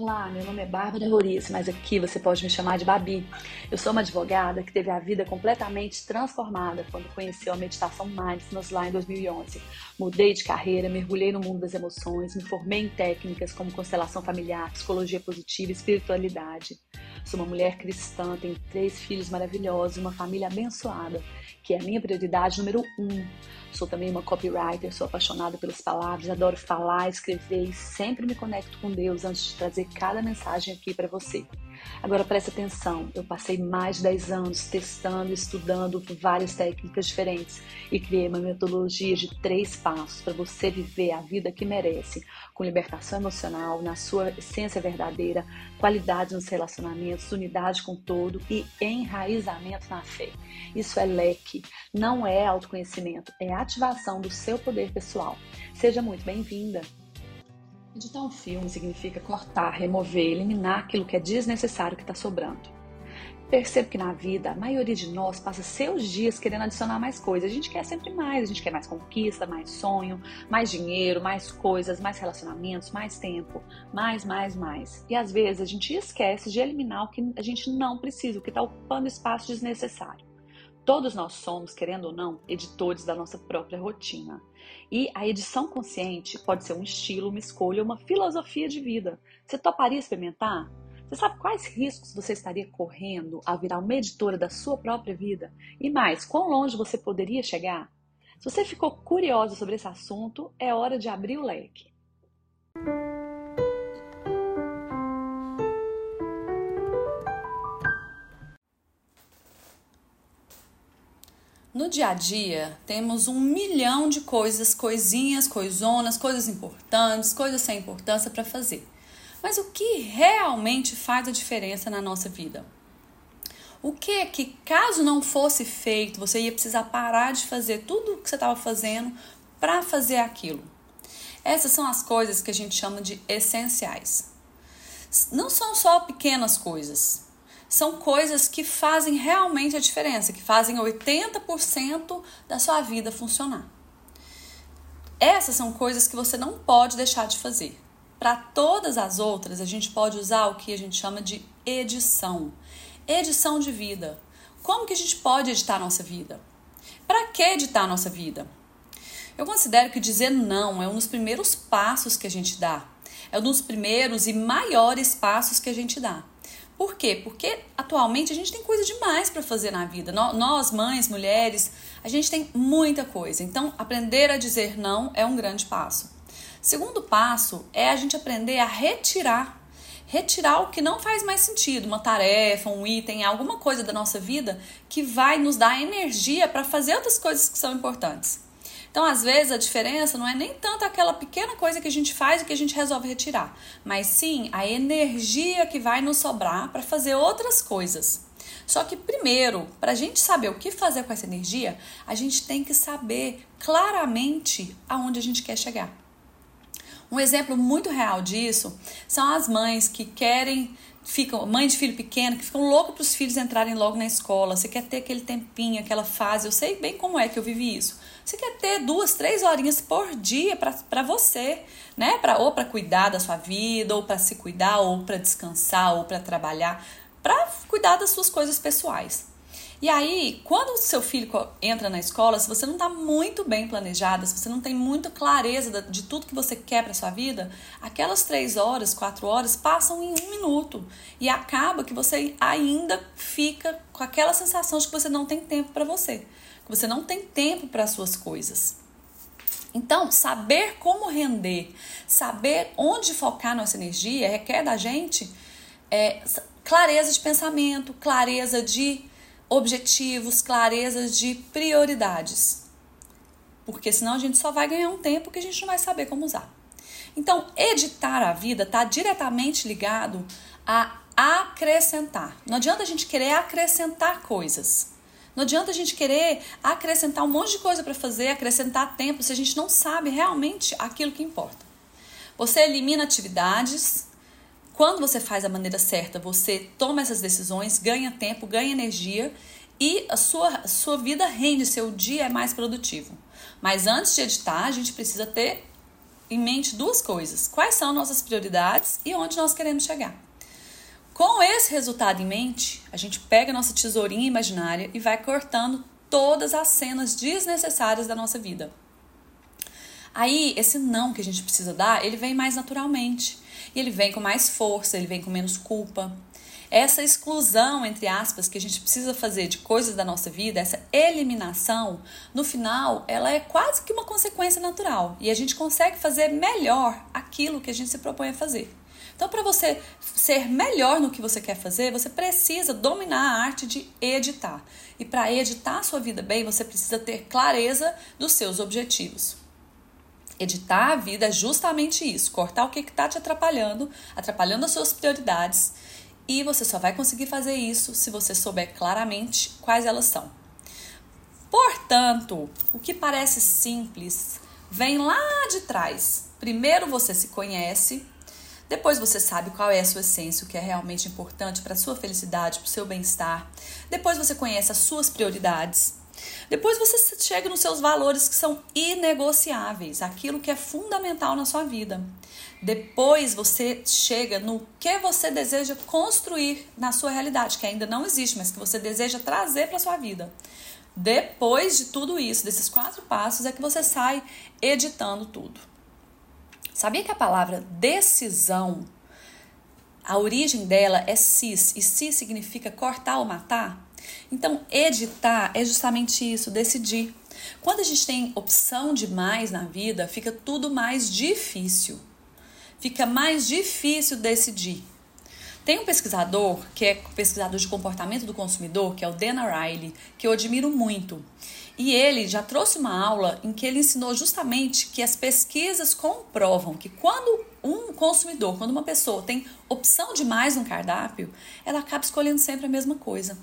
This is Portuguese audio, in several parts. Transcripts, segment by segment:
Olá, meu nome é Bárbara Roriz, mas aqui você pode me chamar de Babi. Eu sou uma advogada que teve a vida completamente transformada quando conheceu a meditação Mindfulness lá em 2011. Mudei de carreira, mergulhei no mundo das emoções, me formei em técnicas como constelação familiar, psicologia positiva e espiritualidade. Sou uma mulher cristã, tenho três filhos maravilhosos, uma família abençoada, que é a minha prioridade número um. Sou também uma copywriter, sou apaixonada pelas palavras, adoro falar, escrever e sempre me conecto com Deus antes de trazer cada mensagem aqui para você. Agora preste atenção, eu passei mais de 10 anos testando, estudando várias técnicas diferentes e criei uma metodologia de três passos para você viver a vida que merece, com libertação emocional, na sua essência verdadeira, qualidade nos relacionamentos, unidade com todo e enraizamento na fé. Isso é leque, não é autoconhecimento, é ativação do seu poder pessoal. Seja muito bem-vinda! Editar um filme significa cortar, remover, eliminar aquilo que é desnecessário que está sobrando. Percebo que na vida a maioria de nós passa seus dias querendo adicionar mais coisas. A gente quer sempre mais, a gente quer mais conquista, mais sonho, mais dinheiro, mais coisas, mais relacionamentos, mais tempo, mais, mais, mais. E às vezes a gente esquece de eliminar o que a gente não precisa, o que está ocupando espaço desnecessário. Todos nós somos, querendo ou não, editores da nossa própria rotina. E a edição consciente pode ser um estilo, uma escolha, uma filosofia de vida. Você toparia experimentar? Você sabe quais riscos você estaria correndo ao virar uma editora da sua própria vida? E mais, quão longe você poderia chegar? Se você ficou curioso sobre esse assunto, é hora de abrir o leque. No dia a dia, temos um milhão de coisas, coisinhas, coisonas, coisas importantes, coisas sem importância para fazer. Mas o que realmente faz a diferença na nossa vida? O que é que, caso não fosse feito, você ia precisar parar de fazer tudo o que você estava fazendo para fazer aquilo? Essas são as coisas que a gente chama de essenciais. Não são só pequenas coisas, são coisas que fazem realmente a diferença, que fazem 80% da sua vida funcionar. Essas são coisas que você não pode deixar de fazer. Para todas as outras, a gente pode usar o que a gente chama de edição. Edição de vida. Como que a gente pode editar a nossa vida? Para que editar a nossa vida? Eu considero que dizer não é um dos primeiros passos que a gente dá. É um dos primeiros e maiores passos que a gente dá. Por quê? Porque atualmente a gente tem coisa demais para fazer na vida. Nós, mães, mulheres, a gente tem muita coisa. Então, aprender a dizer não é um grande passo. Segundo passo é a gente aprender a retirar. Retirar o que não faz mais sentido, uma tarefa, um item, alguma coisa da nossa vida que vai nos dar energia para fazer outras coisas que são importantes. Então, às vezes, a diferença não é nem tanto aquela pequena coisa que a gente faz e que a gente resolve retirar, mas sim a energia que vai nos sobrar para fazer outras coisas. Só que, primeiro, para a gente saber o que fazer com essa energia, a gente tem que saber claramente aonde a gente quer chegar. Um exemplo muito real disso são as mães que querem ficam, mãe de filho pequeno, que ficam loucas para os filhos entrarem logo na escola. Você quer ter aquele tempinho, aquela fase. Eu sei bem como é que eu vivi isso. Você quer ter duas, três horinhas por dia para você, né? Pra, ou para cuidar da sua vida, ou para se cuidar, ou para descansar, ou para trabalhar, para cuidar das suas coisas pessoais. E aí, quando o seu filho entra na escola, se você não está muito bem planejada, se você não tem muita clareza de tudo que você quer para sua vida, aquelas três horas, quatro horas passam em um minuto e acaba que você ainda fica com aquela sensação de que você não tem tempo para você, que você não tem tempo para as suas coisas. Então, saber como render, saber onde focar nossa energia requer da gente é, clareza de pensamento, clareza de objetivos, clareza de prioridades. Porque senão a gente só vai ganhar um tempo que a gente não vai saber como usar. Então, editar a vida está diretamente ligado a acrescentar. Não adianta a gente querer acrescentar coisas. Não adianta a gente querer acrescentar um monte de coisa para fazer, acrescentar tempo, se a gente não sabe realmente aquilo que importa. Você elimina atividades quando você faz a maneira certa, você toma essas decisões, ganha tempo, ganha energia e a sua, sua vida rende, seu dia é mais produtivo. Mas antes de editar, a gente precisa ter em mente duas coisas: quais são nossas prioridades e onde nós queremos chegar. Com esse resultado em mente, a gente pega nossa tesourinha imaginária e vai cortando todas as cenas desnecessárias da nossa vida. Aí, esse não que a gente precisa dar, ele vem mais naturalmente. E ele vem com mais força, ele vem com menos culpa. Essa exclusão, entre aspas, que a gente precisa fazer de coisas da nossa vida, essa eliminação, no final, ela é quase que uma consequência natural. E a gente consegue fazer melhor aquilo que a gente se propõe a fazer. Então, para você ser melhor no que você quer fazer, você precisa dominar a arte de editar. E para editar a sua vida bem, você precisa ter clareza dos seus objetivos. Editar a vida é justamente isso: cortar o que está te atrapalhando, atrapalhando as suas prioridades e você só vai conseguir fazer isso se você souber claramente quais elas são. Portanto, o que parece simples vem lá de trás. Primeiro você se conhece, depois você sabe qual é a sua essência, o que é realmente importante para a sua felicidade, para o seu bem-estar. Depois você conhece as suas prioridades. Depois você chega nos seus valores que são inegociáveis, aquilo que é fundamental na sua vida. Depois você chega no que você deseja construir na sua realidade, que ainda não existe, mas que você deseja trazer para sua vida. Depois de tudo isso, desses quatro passos, é que você sai editando tudo. Sabia que a palavra decisão, a origem dela é cis, e cis significa cortar ou matar? Então, editar é justamente isso, decidir. Quando a gente tem opção demais na vida, fica tudo mais difícil fica mais difícil decidir. Tem um pesquisador, que é pesquisador de comportamento do consumidor, que é o Dan Riley, que eu admiro muito. E ele já trouxe uma aula em que ele ensinou justamente que as pesquisas comprovam que quando um consumidor, quando uma pessoa tem opção demais no cardápio, ela acaba escolhendo sempre a mesma coisa.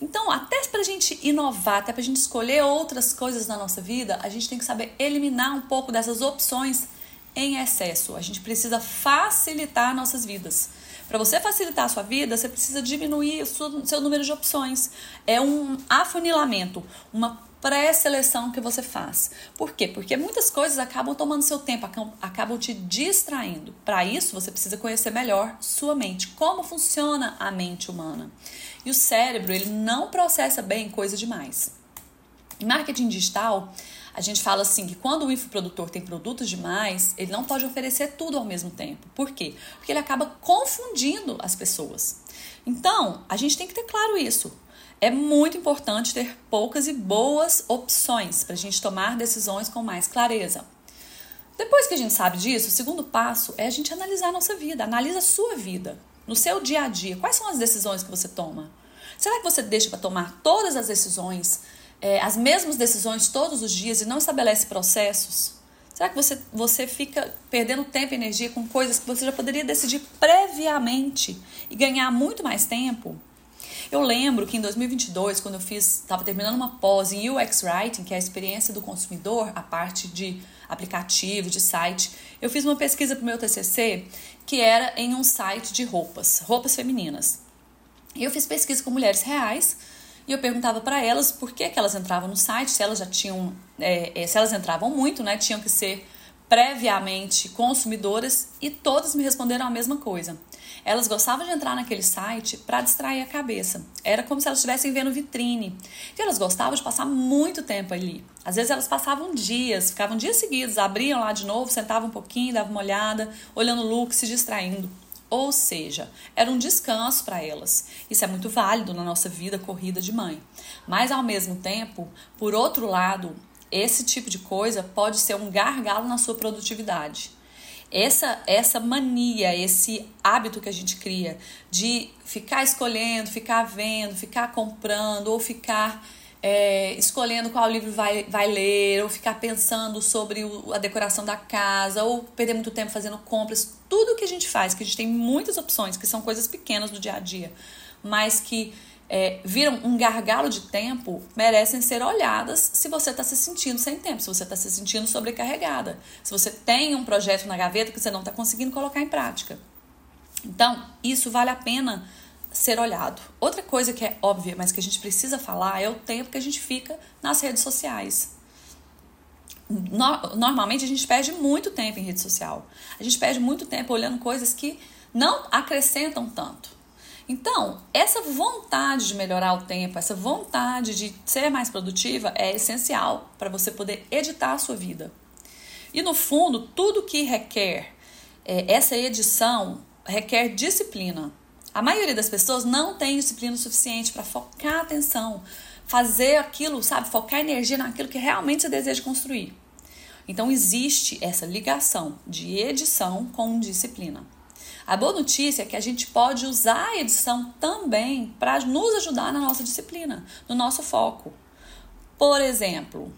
Então, até para a gente inovar, até para a gente escolher outras coisas na nossa vida, a gente tem que saber eliminar um pouco dessas opções em excesso. A gente precisa facilitar nossas vidas. Para você facilitar a sua vida, você precisa diminuir o seu número de opções. É um afunilamento, uma pré-seleção que você faz. Por quê? Porque muitas coisas acabam tomando seu tempo, acabam te distraindo. Para isso, você precisa conhecer melhor sua mente, como funciona a mente humana. E o cérebro, ele não processa bem coisa demais. Em marketing digital, a gente fala assim que quando o infoprodutor tem produtos demais, ele não pode oferecer tudo ao mesmo tempo. Por quê? Porque ele acaba confundindo as pessoas. Então, a gente tem que ter claro isso. É muito importante ter poucas e boas opções para a gente tomar decisões com mais clareza. Depois que a gente sabe disso, o segundo passo é a gente analisar a nossa vida, analisa a sua vida, no seu dia a dia. Quais são as decisões que você toma? Será que você deixa para tomar todas as decisões é, as mesmas decisões todos os dias e não estabelece processos? Será que você, você fica perdendo tempo e energia com coisas que você já poderia decidir previamente e ganhar muito mais tempo? Eu lembro que em 2022, quando eu fiz, estava terminando uma pós em UX Writing, que é a experiência do consumidor, a parte de aplicativo, de site, eu fiz uma pesquisa para o meu TCC que era em um site de roupas, roupas femininas. E eu fiz pesquisa com mulheres reais e eu perguntava para elas por que, que elas entravam no site, se elas já tinham, é, é, se elas entravam muito, né, tinham que ser previamente consumidoras e todas me responderam a mesma coisa. Elas gostavam de entrar naquele site para distrair a cabeça. Era como se elas estivessem vendo vitrine. E elas gostavam de passar muito tempo ali. Às vezes elas passavam dias, ficavam dias seguidos, abriam lá de novo, sentavam um pouquinho, davam uma olhada, olhando o look, se distraindo. Ou seja, era um descanso para elas. Isso é muito válido na nossa vida corrida de mãe. Mas ao mesmo tempo, por outro lado, esse tipo de coisa pode ser um gargalo na sua produtividade. Essa, essa mania, esse hábito que a gente cria de ficar escolhendo, ficar vendo, ficar comprando ou ficar é, escolhendo qual livro vai, vai ler, ou ficar pensando sobre o, a decoração da casa, ou perder muito tempo fazendo compras. Tudo que a gente faz, que a gente tem muitas opções, que são coisas pequenas do dia a dia, mas que é, viram um gargalo de tempo, merecem ser olhadas se você está se sentindo sem tempo, se você está se sentindo sobrecarregada, se você tem um projeto na gaveta que você não está conseguindo colocar em prática. Então, isso vale a pena ser olhado. Outra coisa que é óbvia, mas que a gente precisa falar, é o tempo que a gente fica nas redes sociais. no, normalmente a gente perde muito tempo em rede social. A gente perde muito tempo olhando coisas que não acrescentam tanto. Então, essa vontade de melhorar o tempo, essa vontade de ser mais produtiva é essencial para você poder editar a sua vida. E no fundo, tudo que requer é, essa edição requer disciplina. A maioria das pessoas não tem disciplina suficiente para focar a atenção, fazer aquilo, sabe, focar energia naquilo que realmente você deseja construir. Então existe essa ligação de edição com disciplina. A boa notícia é que a gente pode usar a edição também para nos ajudar na nossa disciplina, no nosso foco. Por exemplo,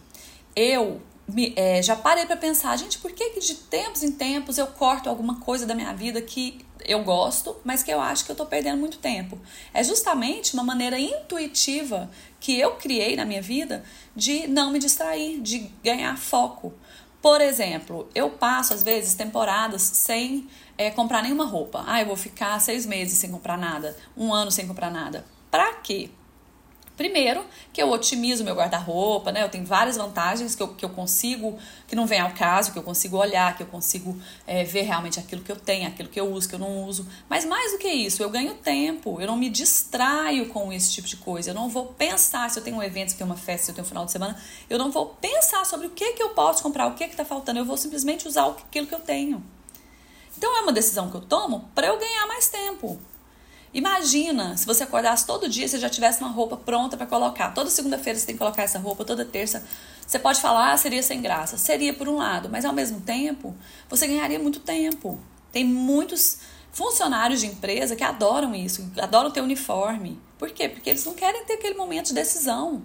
eu me, é, já parei para pensar, gente, por que, que de tempos em tempos eu corto alguma coisa da minha vida que eu gosto, mas que eu acho que eu estou perdendo muito tempo? É justamente uma maneira intuitiva que eu criei na minha vida de não me distrair, de ganhar foco. Por exemplo, eu passo às vezes temporadas sem é, comprar nenhuma roupa. Ah, eu vou ficar seis meses sem comprar nada, um ano sem comprar nada. Pra quê? Primeiro, que eu otimizo meu guarda-roupa, né? Eu tenho várias vantagens que eu, que eu consigo, que não vem ao caso, que eu consigo olhar, que eu consigo é, ver realmente aquilo que eu tenho, aquilo que eu uso, que eu não uso. Mas mais do que isso, eu ganho tempo, eu não me distraio com esse tipo de coisa. Eu não vou pensar se eu tenho um evento, se eu tenho uma festa, se eu tenho um final de semana. Eu não vou pensar sobre o que, que eu posso comprar, o que está faltando. Eu vou simplesmente usar aquilo que eu tenho. Então é uma decisão que eu tomo para eu ganhar mais tempo. Imagina se você acordasse todo dia, você já tivesse uma roupa pronta para colocar. Toda segunda-feira você tem que colocar essa roupa, toda terça. Você pode falar, ah, seria sem graça. Seria por um lado, mas ao mesmo tempo, você ganharia muito tempo. Tem muitos funcionários de empresa que adoram isso, adoram ter uniforme. Por quê? Porque eles não querem ter aquele momento de decisão.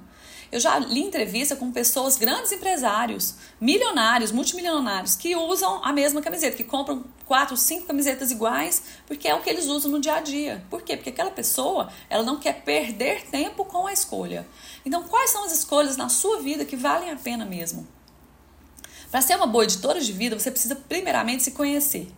Eu já li entrevista com pessoas, grandes empresários, milionários, multimilionários, que usam a mesma camiseta, que compram quatro, cinco camisetas iguais, porque é o que eles usam no dia a dia. Por quê? Porque aquela pessoa, ela não quer perder tempo com a escolha. Então, quais são as escolhas na sua vida que valem a pena mesmo? Para ser uma boa editora de vida, você precisa primeiramente se conhecer.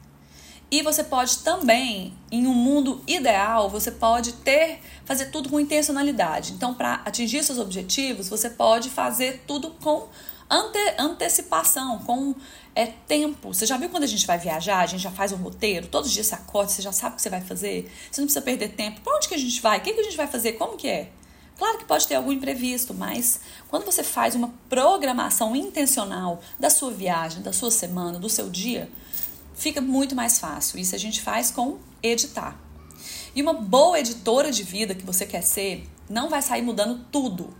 E você pode também, em um mundo ideal, você pode ter, fazer tudo com intencionalidade. Então, para atingir seus objetivos, você pode fazer tudo com ante, antecipação, com é, tempo. Você já viu quando a gente vai viajar, a gente já faz um roteiro, todos os dias você acorda, você já sabe o que você vai fazer, você não precisa perder tempo. Para onde que a gente vai? O que, que a gente vai fazer? Como que é? Claro que pode ter algum imprevisto, mas quando você faz uma programação intencional da sua viagem, da sua semana, do seu dia, fica muito mais fácil. Isso a gente faz com editar. E uma boa editora de vida que você quer ser não vai sair mudando tudo.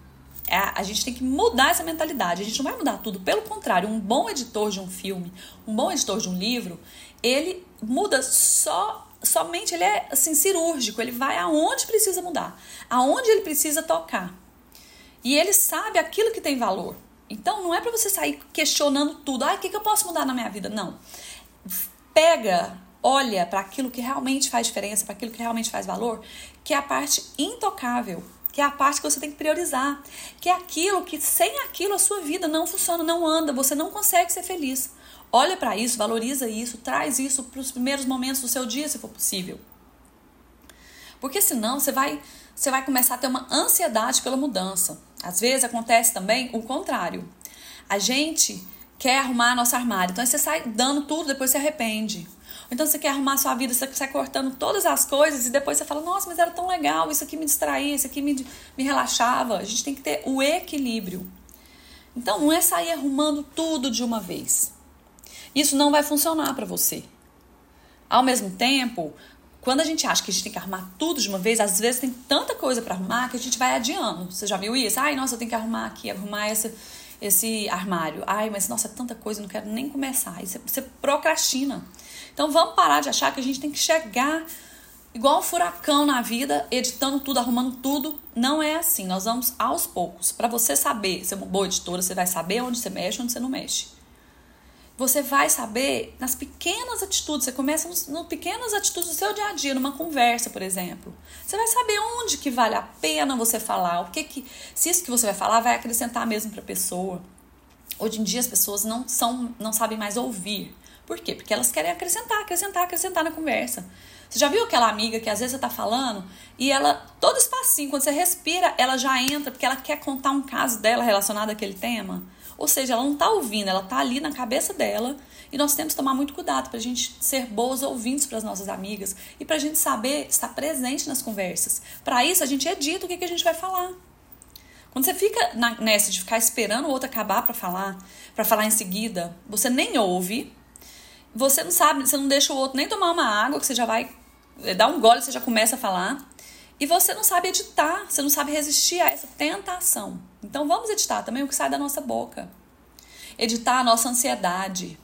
É, a gente tem que mudar essa mentalidade. A gente não vai mudar tudo. Pelo contrário, um bom editor de um filme, um bom editor de um livro, ele muda só somente ele é assim cirúrgico, ele vai aonde precisa mudar, aonde ele precisa tocar. E ele sabe aquilo que tem valor. Então não é para você sair questionando tudo. Ah, o que, que eu posso mudar na minha vida? Não pega, olha para aquilo que realmente faz diferença, para aquilo que realmente faz valor, que é a parte intocável, que é a parte que você tem que priorizar, que é aquilo que sem aquilo a sua vida não funciona, não anda, você não consegue ser feliz. Olha para isso, valoriza isso, traz isso para os primeiros momentos do seu dia, se for possível. Porque senão você vai, você vai começar a ter uma ansiedade pela mudança. Às vezes acontece também o contrário. A gente quer arrumar nosso armário. Então você sai dando tudo, depois se arrepende. Então você quer arrumar sua vida, você sai cortando todas as coisas e depois você fala: Nossa, mas era tão legal, isso aqui me distraía, isso aqui me, me relaxava. A gente tem que ter o equilíbrio. Então não é sair arrumando tudo de uma vez. Isso não vai funcionar para você. Ao mesmo tempo, quando a gente acha que a gente tem que arrumar tudo de uma vez, às vezes tem tanta coisa para arrumar que a gente vai adiando. Você já viu isso? Ai, nossa, eu tenho que arrumar aqui, arrumar essa esse armário. Ai, mas nossa, é tanta coisa, não quero nem começar. Aí você, você procrastina. Então vamos parar de achar que a gente tem que chegar igual um furacão na vida, editando tudo, arrumando tudo. Não é assim. Nós vamos aos poucos. Para você saber ser uma boa editora, você vai saber onde você mexe, onde você não mexe. Você vai saber nas pequenas atitudes, você começa nas pequenas atitudes do seu dia a dia, numa conversa, por exemplo. Você vai saber onde que vale a pena você falar, o que que se isso que você vai falar vai acrescentar mesmo para a pessoa. Hoje em dia as pessoas não são não sabem mais ouvir. Por quê? Porque elas querem acrescentar, acrescentar, acrescentar na conversa. Você já viu aquela amiga que às vezes você tá falando e ela, todo espacinho, quando você respira, ela já entra porque ela quer contar um caso dela relacionado àquele tema? Ou seja, ela não está ouvindo, ela está ali na cabeça dela e nós temos que tomar muito cuidado para a gente ser boas ouvintes para as nossas amigas e para a gente saber estar presente nas conversas. Para isso, a gente edita o que, que a gente vai falar. Quando você fica na, nessa de ficar esperando o outro acabar para falar, para falar em seguida, você nem ouve, você não sabe, você não deixa o outro nem tomar uma água, que você já vai eh, dar um gole, você já começa a falar. E você não sabe editar, você não sabe resistir a essa tentação. Então vamos editar também o que sai da nossa boca. Editar a nossa ansiedade,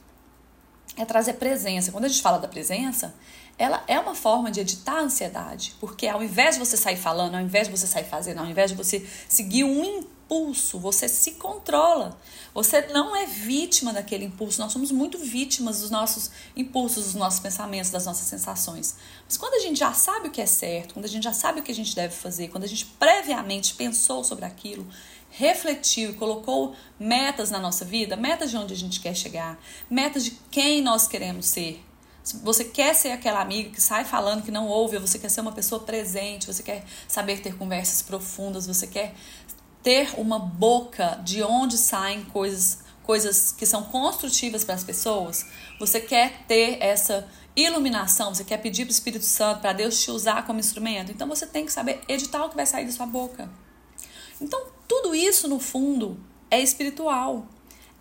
é trazer presença. Quando a gente fala da presença, ela é uma forma de editar a ansiedade, porque ao invés de você sair falando, ao invés de você sair fazendo, ao invés de você seguir um impulso, você se controla. Você não é vítima daquele impulso. Nós somos muito vítimas dos nossos impulsos, dos nossos pensamentos, das nossas sensações. Mas quando a gente já sabe o que é certo, quando a gente já sabe o que a gente deve fazer, quando a gente previamente pensou sobre aquilo, refletiu e colocou metas na nossa vida, metas de onde a gente quer chegar, metas de quem nós queremos ser. Se você quer ser aquela amiga que sai falando que não ouve, você quer ser uma pessoa presente, você quer saber ter conversas profundas, você quer ter uma boca de onde saem coisas, coisas que são construtivas para as pessoas, você quer ter essa iluminação, você quer pedir para o Espírito Santo, para Deus te usar como instrumento, então você tem que saber editar o que vai sair da sua boca. Então, tudo isso, no fundo, é espiritual.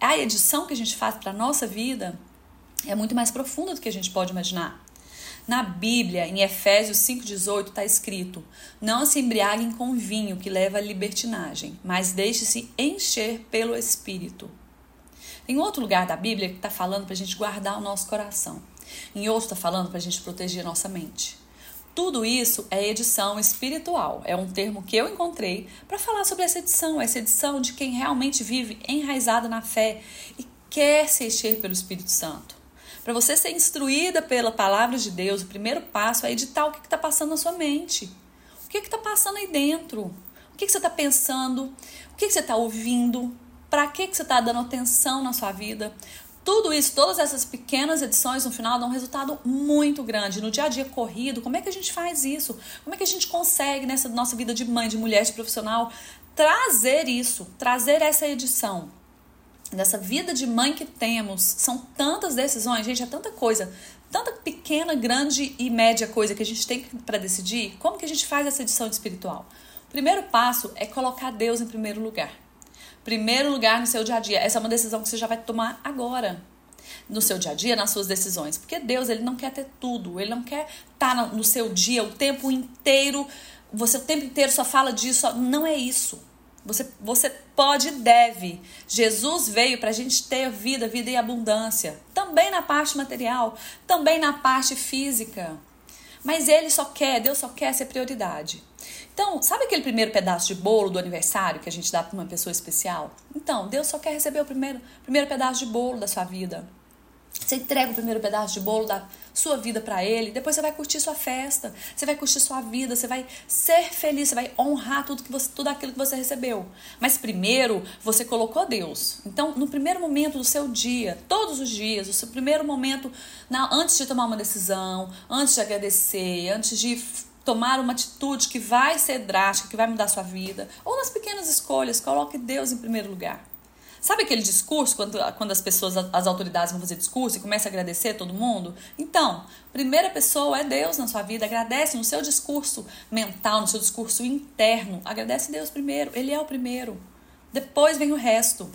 A edição que a gente faz para a nossa vida é muito mais profunda do que a gente pode imaginar. Na Bíblia, em Efésios 5,18, está escrito: Não se embriaguem com vinho que leva à libertinagem, mas deixe-se encher pelo Espírito. Tem outro lugar da Bíblia que está falando para a gente guardar o nosso coração. Em outro está falando para a gente proteger a nossa mente. Tudo isso é edição espiritual. É um termo que eu encontrei para falar sobre essa edição, essa edição de quem realmente vive enraizada na fé e quer se encher pelo Espírito Santo. Para você ser instruída pela palavra de Deus, o primeiro passo é editar o que está passando na sua mente. O que está passando aí dentro? O que, que você está pensando? O que, que você está ouvindo? Para que, que você está dando atenção na sua vida? Tudo isso, todas essas pequenas edições no final dão um resultado muito grande. No dia a dia corrido, como é que a gente faz isso? Como é que a gente consegue, nessa nossa vida de mãe, de mulher, de profissional, trazer isso, trazer essa edição? Dessa vida de mãe que temos, são tantas decisões, gente, é tanta coisa, tanta pequena, grande e média coisa que a gente tem para decidir. Como que a gente faz essa edição de espiritual? O primeiro passo é colocar Deus em primeiro lugar primeiro lugar no seu dia a dia. Essa é uma decisão que você já vai tomar agora. No seu dia a dia, nas suas decisões. Porque Deus, ele não quer ter tudo. Ele não quer estar tá no seu dia o tempo inteiro. Você o tempo inteiro só fala disso. Não é isso. Você, você pode e deve. Jesus veio para a gente ter vida, vida e abundância. Também na parte material, também na parte física. Mas ele só quer, Deus só quer ser prioridade. Então, sabe aquele primeiro pedaço de bolo do aniversário que a gente dá para uma pessoa especial? Então, Deus só quer receber o primeiro, primeiro pedaço de bolo da sua vida. Você entrega o primeiro pedaço de bolo da sua vida para ele, depois você vai curtir sua festa, você vai curtir sua vida, você vai ser feliz, você vai honrar tudo, que você, tudo aquilo que você recebeu. Mas primeiro você colocou Deus. Então, no primeiro momento do seu dia, todos os dias, o seu primeiro momento, na, antes de tomar uma decisão, antes de agradecer, antes de tomar uma atitude que vai ser drástica, que vai mudar sua vida, ou nas pequenas escolhas, coloque Deus em primeiro lugar. Sabe aquele discurso quando, quando as pessoas, as autoridades vão fazer discurso e começa a agradecer todo mundo? Então, primeira pessoa é Deus na sua vida. Agradece no seu discurso mental, no seu discurso interno. Agradece Deus primeiro. Ele é o primeiro. Depois vem o resto.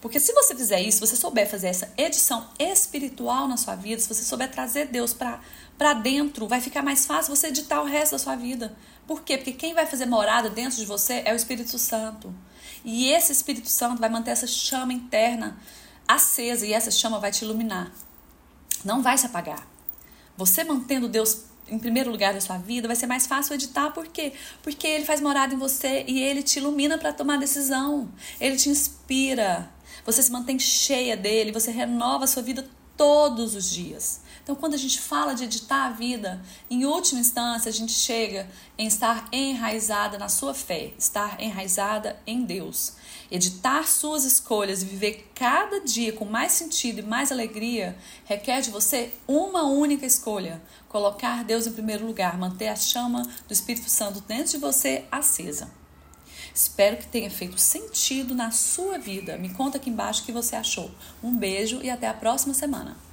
Porque se você fizer isso, se você souber fazer essa edição espiritual na sua vida, se você souber trazer Deus para dentro, vai ficar mais fácil você editar o resto da sua vida. Por quê? Porque quem vai fazer morada dentro de você é o Espírito Santo. E esse Espírito Santo vai manter essa chama interna acesa e essa chama vai te iluminar. Não vai se apagar. Você mantendo Deus em primeiro lugar da sua vida, vai ser mais fácil editar, por quê? Porque ele faz morada em você e ele te ilumina para tomar decisão. Ele te inspira. Você se mantém cheia dele, você renova a sua vida todos os dias. Então, quando a gente fala de editar a vida, em última instância, a gente chega em estar enraizada na sua fé, estar enraizada em Deus. Editar suas escolhas e viver cada dia com mais sentido e mais alegria requer de você uma única escolha: colocar Deus em primeiro lugar, manter a chama do Espírito Santo dentro de você acesa. Espero que tenha feito sentido na sua vida. Me conta aqui embaixo o que você achou. Um beijo e até a próxima semana.